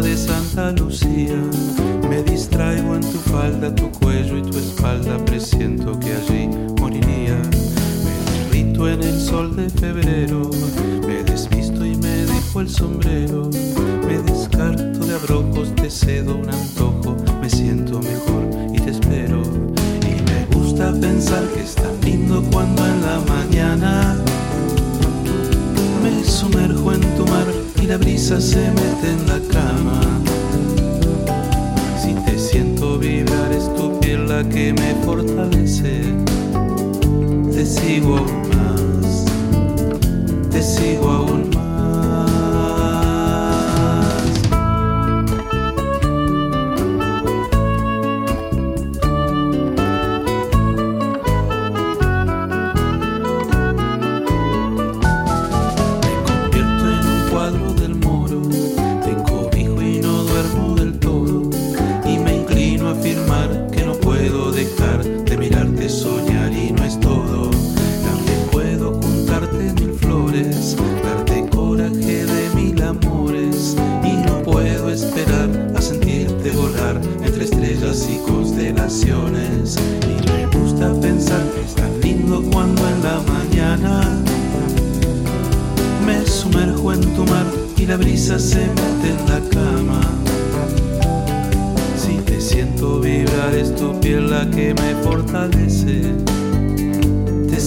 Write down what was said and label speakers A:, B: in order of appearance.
A: de Santa Lucía. Me distraigo en tu falda, tu cuello y tu espalda, presiento que allí moriría. Me derrito en el sol de febrero, me desvisto y me dejo el sombrero. Me descarto de abrojos, te cedo un antojo, me siento mejor y te espero. Y me gusta pensar que es tan lindo cuando la brisa se mete en la cama. Si te siento vibrar es tu piel la que me fortalece. Te sigo Y me gusta pensar que es tan lindo cuando en la mañana me sumerjo en tu mar y la brisa se mete en la cama. Si te siento vibrar es tu piel la que me fortalece. Te